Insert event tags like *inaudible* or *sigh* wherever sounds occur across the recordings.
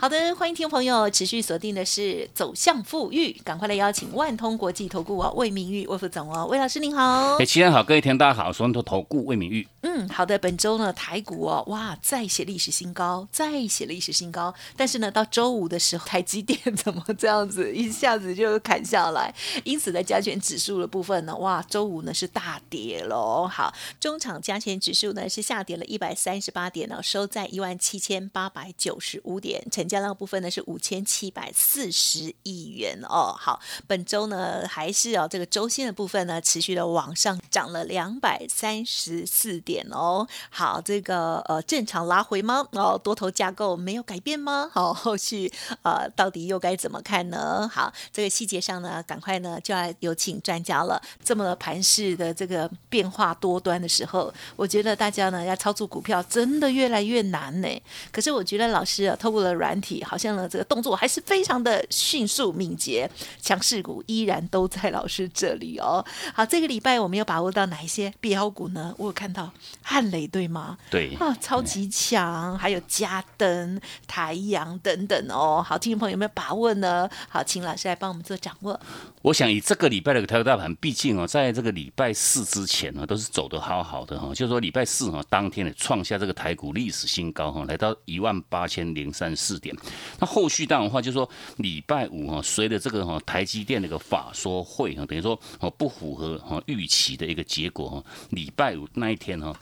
好的，欢迎听众朋友持续锁定的是走向富裕，赶快来邀请万通国际投顾哦魏明玉魏副总哦魏老师您好，哎，齐安好，各位听大家好，我是投顾魏明玉。嗯，好的，本周呢台股哦哇再写历史新高，再写历史新高，但是呢到周五的时候，台积电怎么这样子一下子就砍下来？因此在加权指数的部分呢，哇周五呢是大跌喽。好，中场加权指数呢是下跌了一百三十八点呢，收在一万七千八百九十五点，成交量部分呢是五千七百四十亿元哦。好，本周呢还是哦这个周线的部分呢持续的往上涨了两百三十四点哦。好，这个呃正常拉回吗？哦，多头架构没有改变吗？好，*laughs* 后续呃到底又该怎么看呢？好，这个细节上呢，赶快呢就要有请专家了。这么盘势的这个变化多端的时候，我觉得大家呢要操作股票真的越来越难呢。可是我觉得老师啊，透过了软体，好像呢这个动作还是非常的迅速敏捷，强势股依然都在老师这里哦。*laughs* 好，这个礼拜我们有把握到哪一些标股呢？我有看到汉雷对吗？对啊，超级强，还有嘉登、台阳等等哦。好，听众朋友有没有把握呢？好，请老师来帮我们做掌握。我想以这个礼拜的台股大盘，毕竟哦，在这个礼拜四之前呢，都是走得好好的哈。就是说礼拜四哈，当天呢创下这个台股历史新高哈，来到一万八千零三十四点。那后续当然的话，就是说礼拜五哈，随着这个哈台积电那个法说会哈，等于说哦不符合哈预期的一个结果哈。礼拜五那一天哈，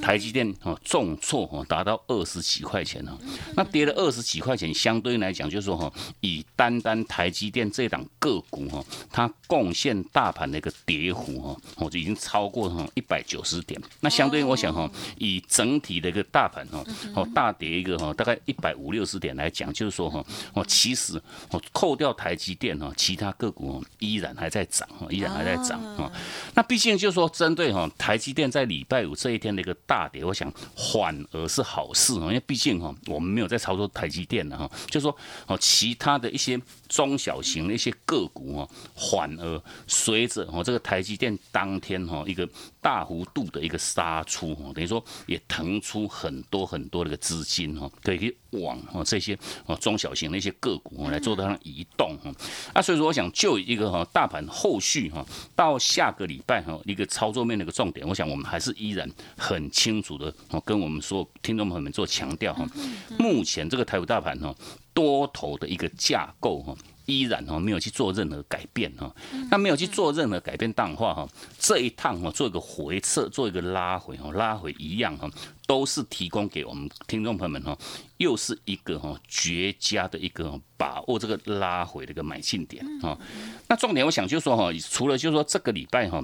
台积电哈重挫哈，达到二十几块钱哈。那跌了二十几块钱，相对来讲就是说哈，以单单台积电这档个股哈，它贡献大盘的一个跌幅哈，我就已经超过哈一百九十点。那相对我想哈，以整体的一个大盘哈，哦大跌一个哈，大概一百五六十点来讲，就是说哈，哦其实哦扣掉台积电哈，其他个股哦依然还在涨哈，依然还在涨哈。那毕竟就是说针对哈台积电在礼拜五这一天的一个大跌，我想反而是好事哈，因为毕竟哈我们没有在操作台积电的哈，就是说哦其他的一些中小型的一些个股哈，反而随着哦这个台积电当天哈一个大幅度的一个杀出哈，等于说也腾出很多很多的一个资金哈，可以去往哈这些哦中小型的一些个股来做它的移动哈。啊，所以说我想就一个哈大盘后续哈到下个礼拜哈一个操作面的一个重点，我想我们还是依然很清楚的哦跟我们所有听众朋友们做强调哈，目前这个台股大盘哈多头的一个架构哈。依然哈没有去做任何改变哈，那没有去做任何改变淡化哈，这一趟哈做一个回撤，做一个拉回哈，拉回一样哈，都是提供给我们听众朋友们哈，又是一个哈绝佳的一个把握这个拉回的一个买进点哈。那重点我想就是说哈，除了就是说这个礼拜哈。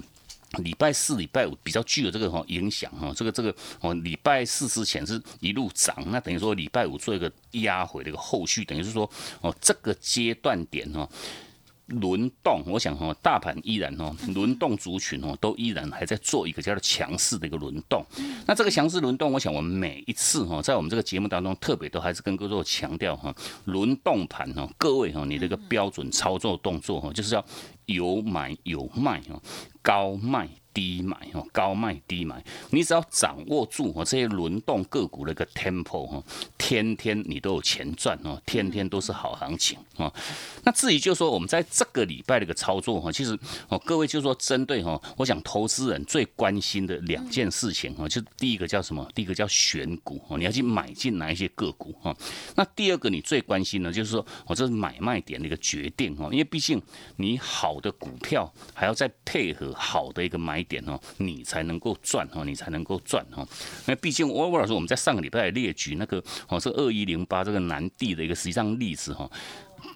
礼拜四、礼拜五比较具有这个哈影响哈，这个这个哦，礼拜四之前是一路涨，那等于说礼拜五做一个压回的一个后续，等于是说哦这个阶段点哈轮动，我想哈大盘依然哦轮动族群哦都依然还在做一个叫做强势的一个轮动。那这个强势轮动，我想我们每一次哈在我们这个节目当中特别都还是跟各位强调哈轮动盘哈，各位哈你这个标准操作动作哈就是要有买有卖哈。高卖。低买哦，高卖低买，你只要掌握住哦这些轮动个股的一个 tempo 哈，天天你都有钱赚哦，天天都是好行情啊。那至于就是说我们在这个礼拜的一个操作哈，其实哦各位就是说针对哈，我想投资人最关心的两件事情哈，就第一个叫什么？第一个叫选股哦，你要去买进哪一些个股哈。那第二个你最关心的，就是说我这是买卖点的一个决定哦，因为毕竟你好的股票还要再配合。好的一个买点哦，你才能够赚哦，你才能够赚哦。那毕竟我我老师我们在上个礼拜列举那个哦，是二一零八这个南地的一个实际上例子哈。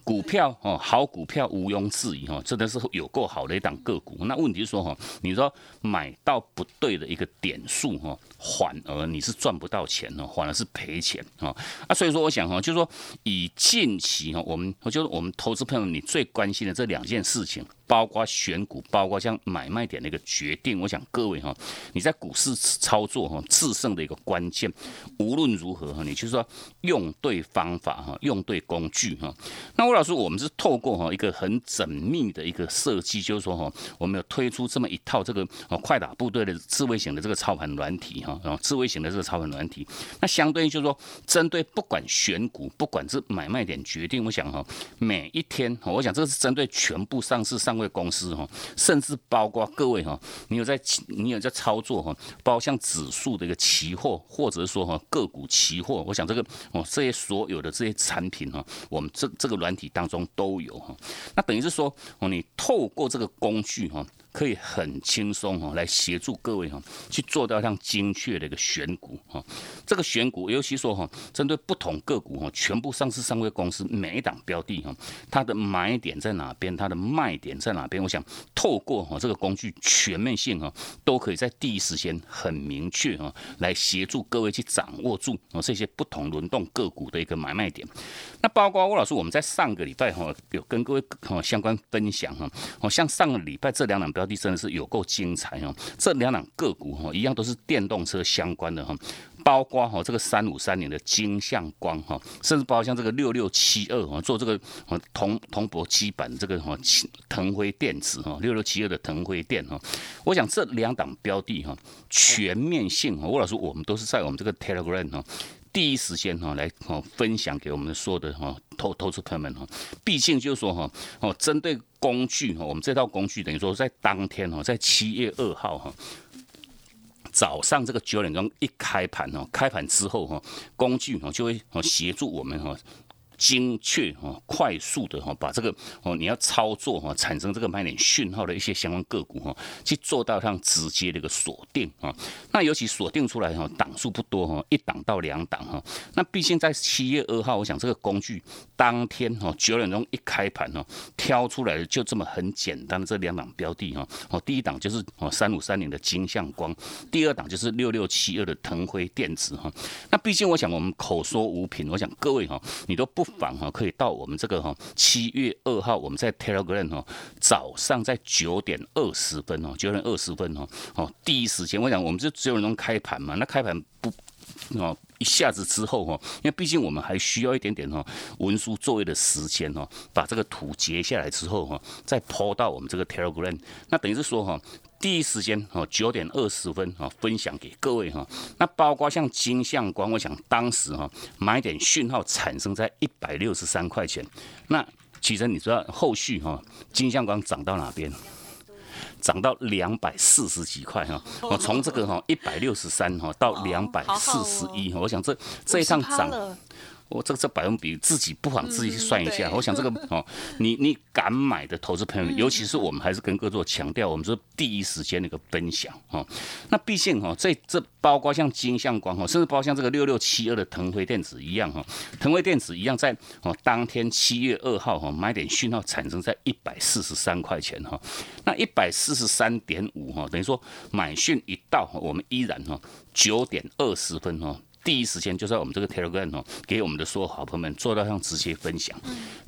股票哦，好股票毋庸置疑哈，真的是有够好的一档个股。那问题是说哈，你说买到不对的一个点数哈，反而你是赚不到钱哦，反而是赔钱哦。啊，所以说我想哈，就是说以近期哈，我们我觉得我们投资朋友你最关心的这两件事情。包括选股，包括像买卖点的一个决定，我想各位哈，你在股市操作哈，制胜的一个关键，无论如何哈，你就是说用对方法哈，用对工具哈。那吴老师，我们是透过哈一个很缜密的一个设计，就是说哈，我们有推出这么一套这个哦快打部队的智慧型的这个操盘软体哈，然后智慧型的这个操盘软体，那相对于就是说，针对不管选股，不管是买卖点决定，我想哈，每一天，我想这是针对全部上市上位。公司哈，甚至包括各位哈，你有在你有在操作哈，包括像指数的一个期货，或者说哈个股期货，我想这个哦这些所有的这些产品哈，我们这这个软体当中都有哈。那等于是说哦，你透过这个工具哈。可以很轻松哈，来协助各位哈，去做到像精确的一个选股哈。这个选股，尤其说哈，针对不同个股哈，全部上市上柜公司每一档标的哈，它的买点在哪边，它的卖点在哪边？我想透过哈这个工具全面性哈，都可以在第一时间很明确哈，来协助各位去掌握住啊这些不同轮动个股的一个买卖点。那包括吴老师，我们在上个礼拜哈，有跟各位哈相关分享哈，哦像上个礼拜这两档标。标的真的是有够精彩哦！这两档个股哈，一样都是电动车相关的哈，包括哈这个三五三年的金相光哈，甚至包括像这个六六七二哈，做这个铜铜箔基板这个哈腾辉电子哈，六六七二的腾辉电哈，我想这两档标的哈，全面性哈，吴老师我们都是在我们这个 Telegram 哈。第一时间哈来哦分享给我们所有的哈投投资朋友们哈，毕竟就是说哈哦针对工具哈，我们这套工具等于说在当天哈，在七月二号哈早上这个九点钟一开盘哈，开盘之后哈，工具哈就会哦协助我们哈。精确哈，快速的哈，把这个哦，你要操作哈，产生这个买点讯号的一些相关个股哈，去做到像直接的一个锁定啊。那尤其锁定出来哈，档数不多哈，一档到两档哈。那毕竟在七月二号，我想这个工具当天哈九点钟一开盘哈，挑出来的就这么很简单的这两档标的哈。哦，第一档就是哦三五三零的金相光，第二档就是六六七二的腾辉电子哈。那毕竟我想我们口说无凭，我想各位哈，你都不。访哈可以到我们这个哈七月二号我们在 Telegram 哈早上在九点二十分哦九点二十分哦哦第一时间我想我们就只有能开盘嘛那开盘不哦一下子之后哈因为毕竟我们还需要一点点哈文书作业的时间哈把这个图截下来之后哈再抛到我们这个 Telegram 那等于是说哈。第一时间哦，九点二十分哦，分享给各位哈。那包括像金相光，我想当时哈买点讯号产生在一百六十三块钱。那其实你知道后续哈金相光涨到哪边？涨到两百四十几块哈。我从这个哈一百六十三哈到两百四十一，我想这这一趟涨。我这个这百分比自己不妨自己去算一下。我想这个哦，你你敢买的投资朋友，尤其是我们还是跟各位做强调，我们是第一时间的一个分享哦。那毕竟哈，这这包括像金相光哈，甚至包括像这个六六七二的腾辉电子一样哈，腾辉电子一样在哦当天七月二号哈买点讯号产生在一百四十三块钱哈，那一百四十三点五哈，等于说买讯一到，我们依然哈九点二十分哈。第一时间就在我们这个 Telegram 哦，给我们的所有好朋友们做到像直接分享。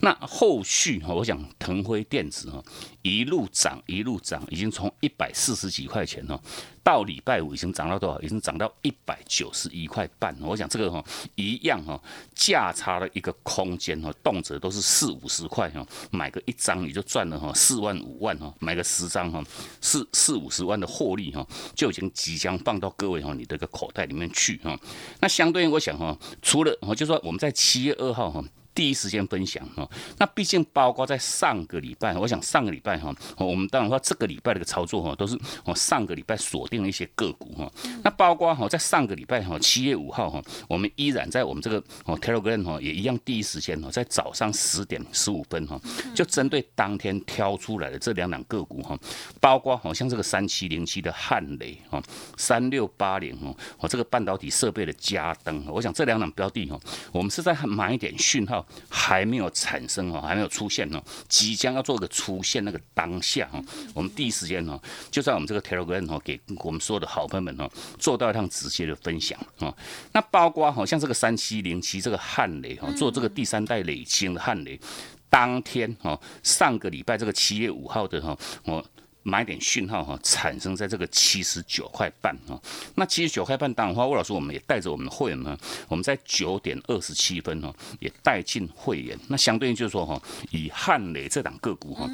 那后续哈，我想腾辉电子哈一路涨一路涨，已经从一百四十几块钱哦。到礼拜五已经涨到多少？已经涨到一百九十一块半。我想这个哈一样哈，价差的一个空间哈，动辄都是四五十块哈，买个一张你就赚了哈四万五万哈，买个十张哈四四五十万的获利哈，就已经即将放到各位哈你的个口袋里面去哈。那相对应，我想哈，除了我就说我们在七月二号哈。第一时间分享哈，那毕竟包括在上个礼拜，我想上个礼拜哈，我们当然说这个礼拜的个操作哈，都是我上个礼拜锁定了一些个股哈。那包括哈，在上个礼拜哈，七月五号哈，我们依然在我们这个哦 Telegram 哈，也一样第一时间哈，在早上十点十五分哈，就针对当天挑出来的这两两个股哈，包括好像这个三七零七的汉雷哈，三六八零哈，我这个半导体设备的加登，我想这两档标的哈，我们是在买一点讯号。哈还没有产生哦，还没有出现哦，即将要做个出现那个当下哈，我们第一时间哦，就在我们这个 Telegram 哦，给我们所有的好朋友们哦，做到一趟直接的分享哦。那包括好像这个三七零七这个汉雷哈，做这个第三代累星的汉雷，当天哈，上个礼拜这个七月五号的哈，我。买点讯号哈，产生在这个七十九块半哈。那七十九块半，当然话，魏老师我们也带着我们的会员呢，我们在九点二十七分哈，也带进会员。那相对应就是说哈，以汉雷这档个股哈，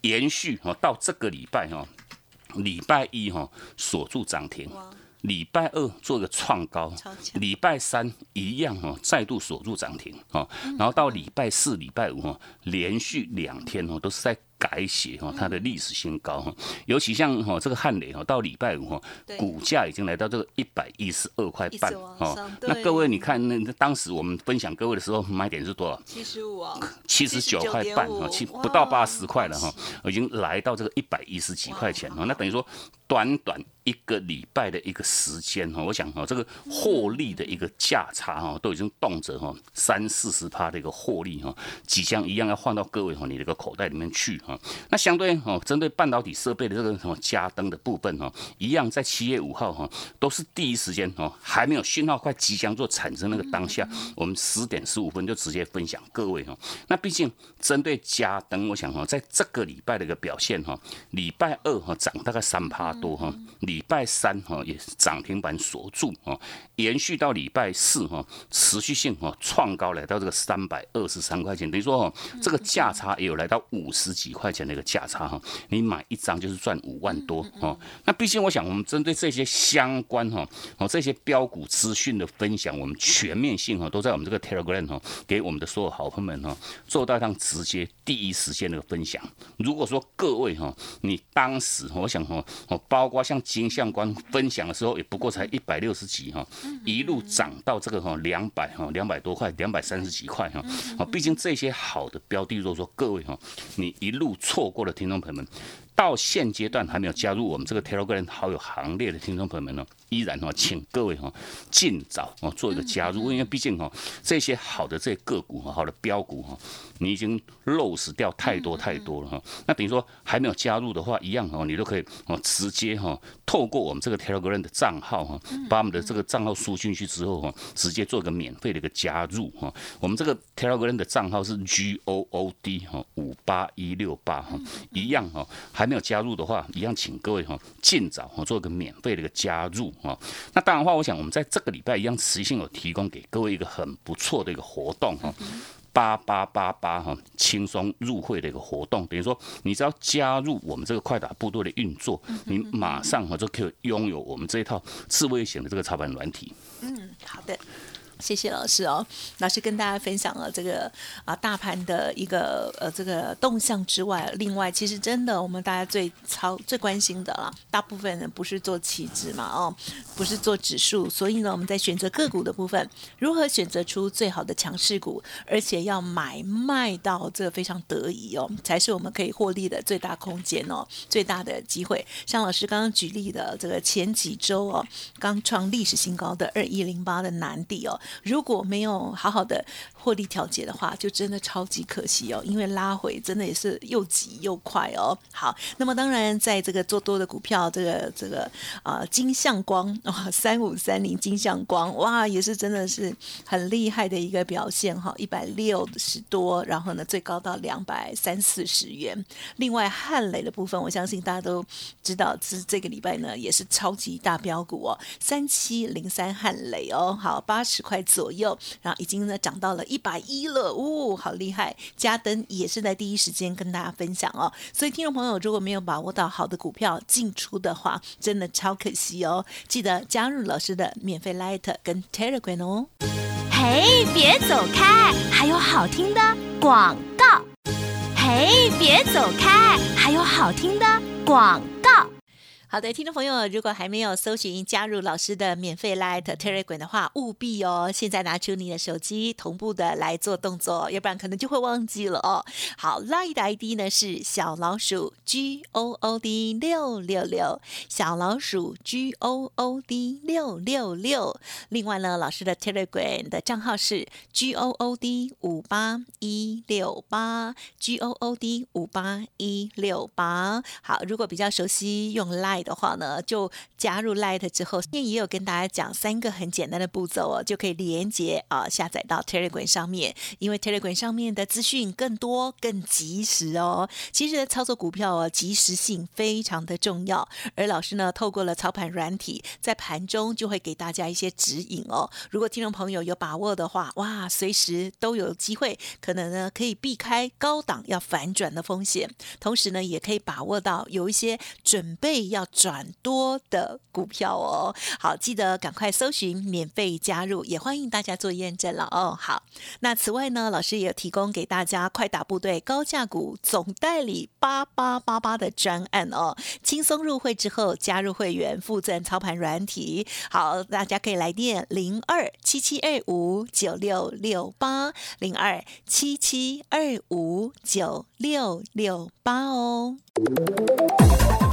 延续哈到这个礼拜哈，礼拜一哈锁住涨停。礼拜二做个创高，礼拜三一样哈，再度锁住涨停哈，然后到礼拜四、礼拜五哈，连续两天哦，都是在改写哈它的历史新高哈。尤其像哈这个汉雷哈，到礼拜五哈，股价已经来到这个一百一十二块半哦。那各位你看，那当时我们分享各位的时候，买点是多少？七十五啊，七十九块半哈，七不到八十块了哈，已经来到这个一百一十几块钱哈。那等于说短短。一个礼拜的一个时间哈，我想哈，这个获利的一个价差哈，都已经动辄哈三四十趴的一个获利哈，即将一样要换到各位哈你的个口袋里面去哈。那相对哈，针对半导体设备的这个什么加灯的部分哈，一样在七月五号哈，都是第一时间哈，还没有讯号快即将做产生那个当下，我们十点十五分就直接分享各位哈。那毕竟针对加灯，我想哈，在这个礼拜的一个表现哈，礼拜二哈涨大概三趴多哈。礼拜三哈也是涨停板锁住哈，延续到礼拜四哈，持续性哈创高来到这个三百二十三块钱，等于说哈这个价差也有来到五十几块钱的一个价差哈，你买一张就是赚五万多哈。那毕竟我想我们针对这些相关哈哦这些标股资讯的分享，我们全面性哈都在我们这个 Telegram 哈给我们的所有好朋友们哈做到上直接第一时间的分享。如果说各位哈你当时我想哈哦包括像金相关分享的时候，也不过才一百六十几哈，一路涨到这个哈两百哈两百多块，两百三十几块哈。啊，毕竟这些好的标的，如果说各位哈，你一路错过了，听众朋友们。到现阶段还没有加入我们这个 Telegram 好友行列的听众朋友们呢，依然哈，请各位哈尽早哦做一个加入，因为毕竟哈这些好的这些个股哈，好的标股哈，你已经漏死掉太多太多了哈。那等于说还没有加入的话，一样哈，你都可以哦直接哈透过我们这个 Telegram 的账号哈，把我们的这个账号输进去之后哈，直接做一个免费的一个加入哈。我们这个 Telegram 的账号是 G O O D 哈五八一六八哈，一样哈还。还没有加入的话，一样请各位哈尽早哈做一个免费的一个加入哈。那当然的话，我想我们在这个礼拜一样持续性有提供给各位一个很不错的一个活动哈，八八八八哈轻松入会的一个活动，等于说你只要加入我们这个快打部队的运作，你马上哈就可以拥有我们这一套智慧型的这个操盘软体。嗯，好的。谢谢老师哦，老师跟大家分享了这个啊大盘的一个呃这个动向之外，另外其实真的我们大家最超最关心的啦，大部分人不是做期指嘛哦，不是做指数，所以呢我们在选择个股的部分，如何选择出最好的强势股，而且要买卖到这非常得意哦，才是我们可以获利的最大空间哦，最大的机会。像老师刚刚举例的这个前几周哦，刚创历史新高的二一零八的南地哦。如果没有好好的获利调节的话，就真的超级可惜哦，因为拉回真的也是又急又快哦。好，那么当然在这个做多的股票，这个这个啊金相光啊 *laughs* 三五三零金相光哇，也是真的是很厉害的一个表现哈，一百六十多，然后呢最高到两百三四十元。另外汉雷的部分，我相信大家都知道，是这个礼拜呢也是超级大标股哦，三七零三汉雷哦，好八十块。块左右，然后已经呢涨到了一百一了，哦，好厉害！加登也是在第一时间跟大家分享哦，所以听众朋友如果没有把握到好的股票进出的话，真的超可惜哦。记得加入老师的免费 Light 跟 Telegram 哦。嘿，别走开，还有好听的广告。嘿，别走开，还有好听的广告。好的，听众朋友，如果还没有搜寻加入老师的免费 Light Telegram 的话，务必哦，现在拿出你的手机同步的来做动作，要不然可能就会忘记了哦。好，Light 的 ID 呢是小老鼠 G O O D 六六六，小老鼠 G O O D 六六六。另外呢，老师的 Telegram 的账号是 G O O D 五八一六八 G O O D 五八一六八。好，如果比较熟悉用 Light 的话呢，就加入 Light 之后，也也有跟大家讲三个很简单的步骤哦，就可以连接啊下载到 Telegram 上面。因为 Telegram 上面的资讯更多、更及时哦。其实操作股票哦，及时性非常的重要。而老师呢，透过了操盘软体，在盘中就会给大家一些指引哦。如果听众朋友有把握的话，哇，随时都有机会，可能呢可以避开高档要反转的风险，同时呢也可以把握到有一些准备要。转多的股票哦，好，记得赶快搜寻免费加入，也欢迎大家做验证了哦。好，那此外呢，老师也有提供给大家快打部队高价股总代理八八八八的专案哦，轻松入会之后加入会员附赠操盘软体，好，大家可以来电零二七七二五九六六八零二七七二五九六六八哦。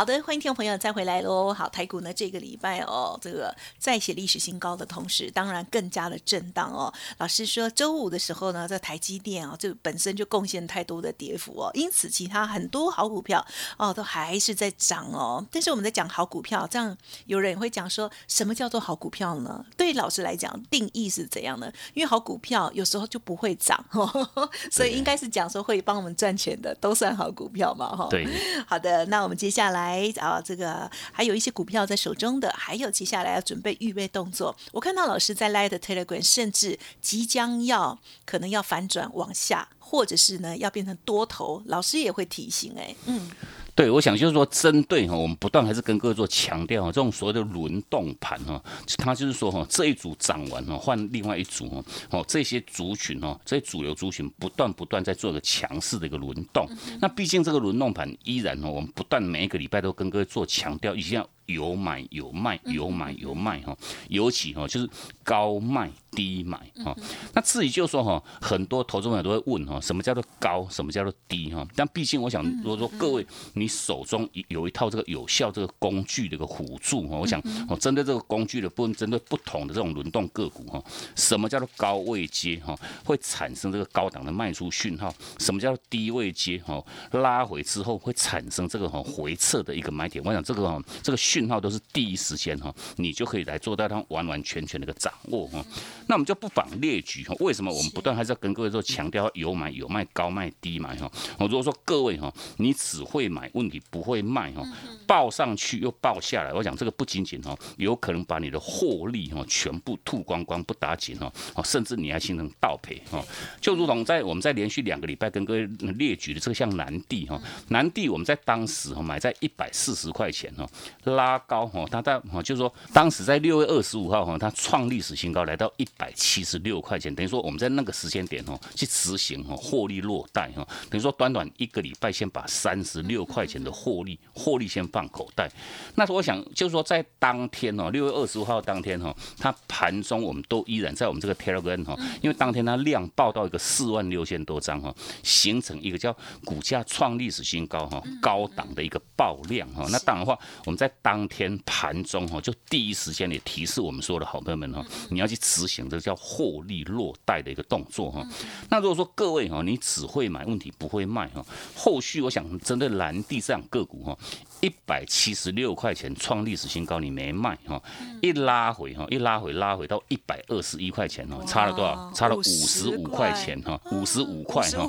好的，欢迎听众朋友再回来喽。好，台股呢这个礼拜哦，这个在写历史新高的同时，当然更加的震荡哦。老师说周五的时候呢，在台积电哦，就本身就贡献太多的跌幅哦，因此其他很多好股票哦都还是在涨哦。但是我们在讲好股票，这样有人也会讲说什么叫做好股票呢？对老师来讲，定义是怎样呢？因为好股票有时候就不会涨，*laughs* 所以应该是讲说会帮我们赚钱的都算好股票嘛，哈。对，好的，那我们接下来。来啊，这个还有一些股票在手中的，还有接下来要准备预备动作。我看到老师在 Light Telegram，甚至即将要可能要反转往下，或者是呢要变成多头，老师也会提醒哎，嗯。对，我想就是说，针对哈，我们不断还是跟各位做强调哈，这种所谓的轮动盘哈，它就是说哈，这一组涨完哈，换另外一组哈，哦，这些族群哦，这些主流族群不断不断在做一个强势的一个轮动。那毕竟这个轮动盘依然哦，我们不断每一个礼拜都跟各位做强调，一定要有买有卖，有买有卖哈，尤其哈就是高卖。低买哈，那至于就是说哈，很多投资朋友都会问哈，什么叫做高，什么叫做低哈？但毕竟我想，如果说各位你手中有一套这个有效这个工具的一个辅助哈，我想我针对这个工具的部分，针对不同的这种轮动个股哈，什么叫做高位接哈，会产生这个高档的卖出讯号？什么叫做低位接哈？拉回之后会产生这个哈回撤的一个买点？我想这个哈这个讯号都是第一时间哈，你就可以来做到它完完全全的一个掌握哈。那我们就不妨列举哈，为什么我们不断还是要跟各位说强调有买有卖高卖低买哈？我如果说各位哈，你只会买，问题不会卖哈，报上去又报下来，我讲这个不仅仅哈，有可能把你的获利哈全部吐光光不打紧哈，甚至你还形成倒赔哈。就如同在我们在连续两个礼拜跟各位列举的这个像南地哈，南地我们在当时哈买在一百四十块钱哈，拉高哈，它在哈就是说当时在六月二十五号哈，它创历史新高来到一。百七十六块钱，等于说我们在那个时间点哦，去执行哦，获利落袋哈，等于说短短一个礼拜，先把三十六块钱的获利获利先放口袋。那我想就是说，在当天哦，六月二十五号当天哈，它盘中我们都依然在我们这个 Telegram 哈，因为当天它量爆到一个四万六千多张哈，形成一个叫股价创历史新高哈，高档的一个爆量哈。那当然话，我们在当天盘中哈，就第一时间也提示我们所有的好朋友们哈，你要去执行。这叫获利落袋的一个动作哈。那如果说各位哈，你只会买，问题不会卖哈。后续我想针对蓝地这样个股哈，一百七十六块钱创历史新高，你没卖哈，一拉回哈，一拉回拉回到一百二十一块钱哈，差了多少？差了五十五块钱哈，五十五块哈。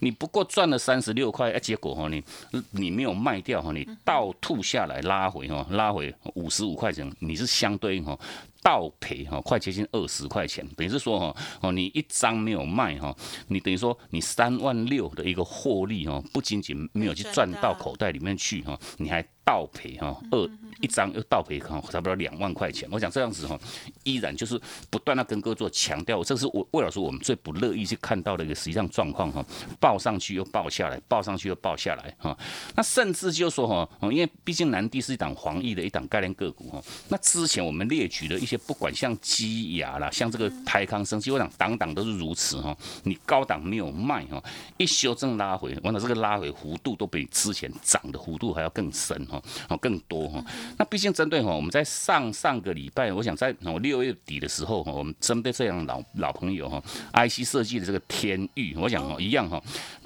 你不过赚了三十六块，哎，结果哈你你没有卖掉哈，你倒吐下来拉回哈，拉回五十五块钱，你是相对应哈。倒赔哈，快接近二十块钱，等于是说哈哦，你一张没有卖哈，你等于说你三万六的一个获利哈，不仅仅没有去赚到口袋里面去哈，你还。倒赔哈，二一张又倒赔哈，差不多两万块钱。我想这样子哈，依然就是不断的跟各位做强调，这是我魏老师我们最不乐意去看到的一个实际上状况哈，报上去又报下来，报上去又报下来哈。那甚至就说哈，因为毕竟南地是一档黄奕的一档概念个股哈。那之前我们列举的一些不管像基亚啦，像这个台康生，基我想档档都是如此哈。你高档没有卖哈，一修正拉回，完了这个拉回幅度都比之前涨的幅度还要更深哈。哦，更多哈。那毕竟针对哈，我们在上上个礼拜，我想在我六月底的时候哈，我们针对这样老老朋友哈，IC 设计的这个天域，我想哦一样哈，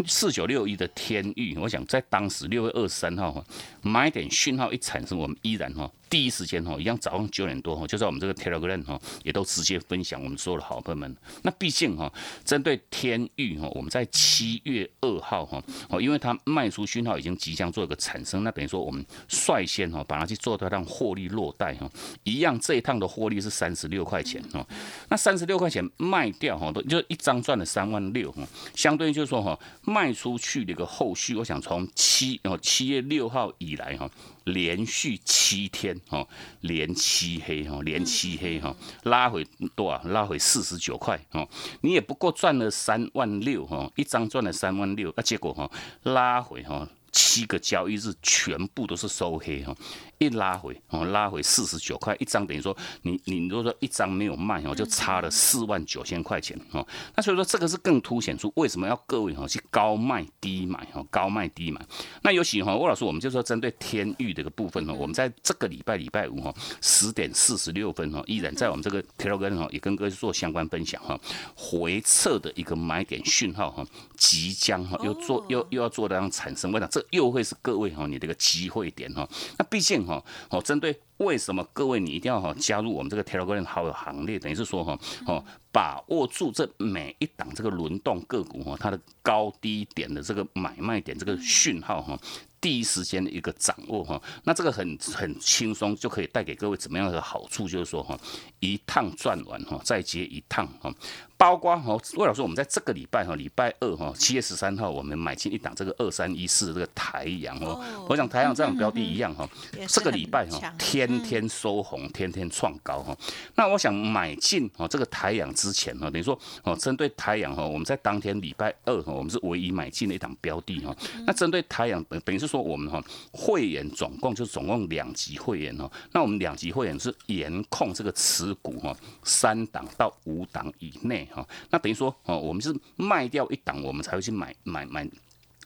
四九六一的天域，我想在当时六月二十三号哈，买点讯号一产生，我们依然哈。第一时间哈，一样早上九点多哈，就在我们这个 Telegram 哈，也都直接分享我们所有的好朋友们。那毕竟哈，针对天域哈，我们在七月二号哈，哦，因为它卖出讯号已经即将做一个产生，那等于说我们率先哈，把它去做到让获利落袋哈，一样这一趟的获利是三十六块钱哈，那三十六块钱卖掉哈，都就一张赚了三万六哈，相对于就是说哈，卖出去的一个后续，我想从七哦七月六号以来哈。连续七天哦，连七黑哈，连七黑哈，拉回多少？拉回四十九块哦，你也不过赚了三万六哈，一张赚了三万六，那结果哈，拉回哈。七个交易日全部都是收黑哈，一拉回哦，拉回四十九块一张，等于说你你如果说一张没有卖哦，就差了四万九千块钱哦。那所以说这个是更凸显出为什么要各位哈去高卖低买哈，高卖低买。那尤其哈，魏老师我们就说针对天域这个部分哈，我们在这个礼拜礼拜五哈十点四十六分哈，依然在我们这个 Telegram 哈也跟各位做相关分享哈，回撤的一个买点讯号哈，即将哈又做又又要做这样产生，我想这。又会是各位哈，你这个机会点哈。那毕竟哈，哦，针对为什么各位你一定要哈加入我们这个 Telegram 好友行列，等于是说哈，哦，把握住这每一档这个轮动个股哈，它的高低点的这个买卖点这个讯号哈。第一时间的一个掌握哈，那这个很很轻松就可以带给各位怎么样的好处？就是说哈，一趟赚完哈，再接一趟哈。包括哈，魏老师，我们在这个礼拜哈，礼拜二哈，七月十三号，我们买进一档这个二三一四的这个台阳哦。我想台阳这样标的一样哈，这个礼拜哈，天天收红，天天创高哈。那我想买进哦这个台阳之前哈，等于说哦，针对台阳哈，我们在当天礼拜二哈，我们是唯一买进的一档标的哈。那针对台阳等等于是。说我们哈会员总共就总共两级会员哦，那我们两级会员是严控这个持股哈，三档到五档以内哈，那等于说哦，我们是卖掉一档，我们才会去买买买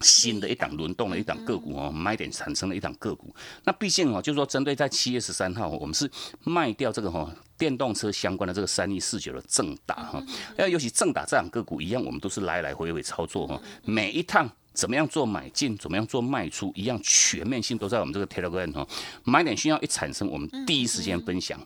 新的一档轮动的一档个股哦，买点产生的一档个股。那毕竟哦，就是说针对在七月十三号，我们是卖掉这个哈电动车相关的这个三一四九的正达哈，那尤其正达这档个股一样，我们都是来来回回操作哈，每一趟。怎么样做买进，怎么样做卖出，一样全面性都在我们这个 Telegram 哦，买点需要一产生，我们第一时间分享，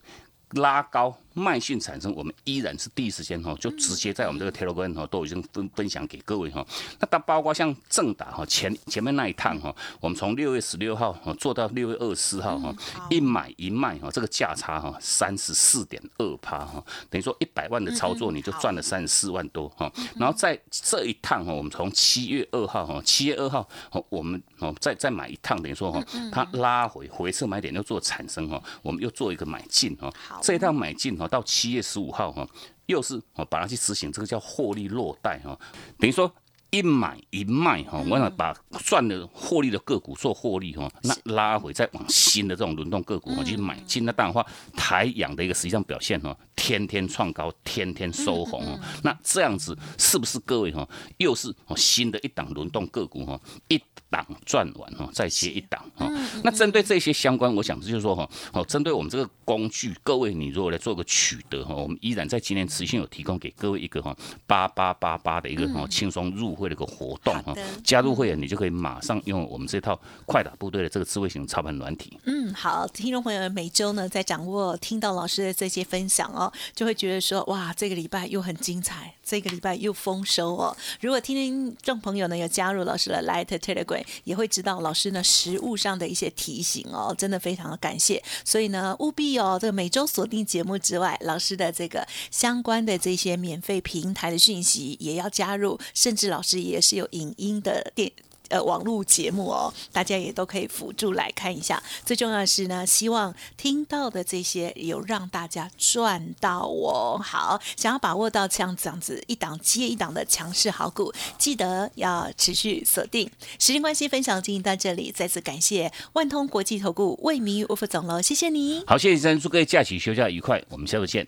拉高。卖讯产生，我们依然是第一时间哈，就直接在我们这个 Telegram 哈都已经分分享给各位哈。那它包括像正打哈前前面那一趟哈，我们从六月十六号哈做到六月二十四号哈，一买一卖哈，这个价差哈三十四点二趴哈，等于说一百万的操作你就赚了三十四万多哈。然后在这一趟哈，我们从七月二号哈，七月二号我们哦再再买一趟，等于说哈，它拉回回撤买点又做产生哈，我们又做一个买进哈，这一趟买进。啊，到七月十五号哈，又是哦把它去执行，这个叫获利落袋哈，等于说一买一卖哈，我想把赚的获利的个股做获利哈，那拉回再往新的这种轮动个股去买进，那当然话台阳的一个实际上表现哈，天天创高，天天收红，那这样子是不是各位哈，又是哦新的一档轮动个股哈一。档赚完哈，再接一档哈。那针对这些相关，我想就是说哈，哦，针对我们这个工具，各位你如果来做个取得哈，我们依然在今年持续有提供给各位一个哈八八八八的一个哈轻松入惠的一个活动哈。加入会员，你就可以马上用我们这套快打部队的这个智慧型操盘软体。嗯，好，听众朋友们每周呢在掌握听到老师的这些分享哦，就会觉得说哇，这个礼拜又很精彩，这个礼拜又丰收哦。如果听众朋友呢有加入老师的 Light Telegram，也会知道老师呢实物上的一些提醒哦，真的非常的感谢。所以呢，务必哦，这个每周锁定节目之外，老师的这个相关的这些免费平台的讯息也要加入，甚至老师也是有影音的电。呃，网络节目哦，大家也都可以辅助来看一下。最重要的是呢，希望听到的这些有让大家赚到哦。好，想要把握到像这样子一档接一档的强势好股，记得要持续锁定。时间关系，分享进行到这里，再次感谢万通国际投顾魏明玉吴副总喽，谢谢你。好，谢谢先生，祝各位假期休假愉快，我们下次见。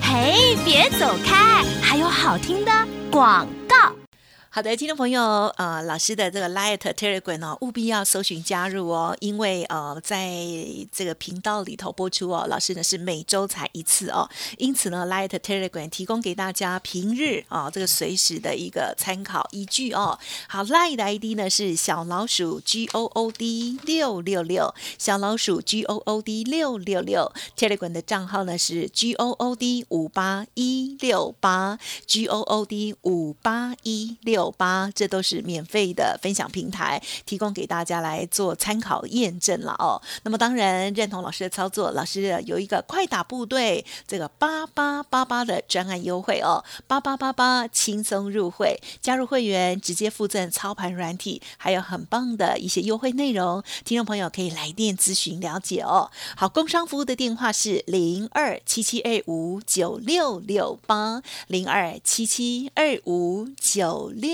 嘿，别走开，还有好听的广告。好的，听众朋友，呃，老师的这个 Light Telegram 哦，务必要搜寻加入哦，因为呃，在这个频道里头播出哦，老师呢是每周才一次哦，因此呢，Light Telegram 提供给大家平日啊、这个随时的一个参考依据哦。好，Light 的 ID 呢是小老鼠 G O O D 六六六，小老鼠 G O O D 六六六，Telegram 的账号呢是 G O O D 五八一六八，G O O D 五八一六八，这都是免费的分享平台，提供给大家来做参考验证了哦。那么当然认同老师的操作，老师有一个快打部队这个八八八八的专案优惠哦，八八八八轻松入会，加入会员直接附赠操盘软体，还有很棒的一些优惠内容，听众朋友可以来电咨询了解哦。好，工商服务的电话是零二七七二五九六六八零二七七二五九六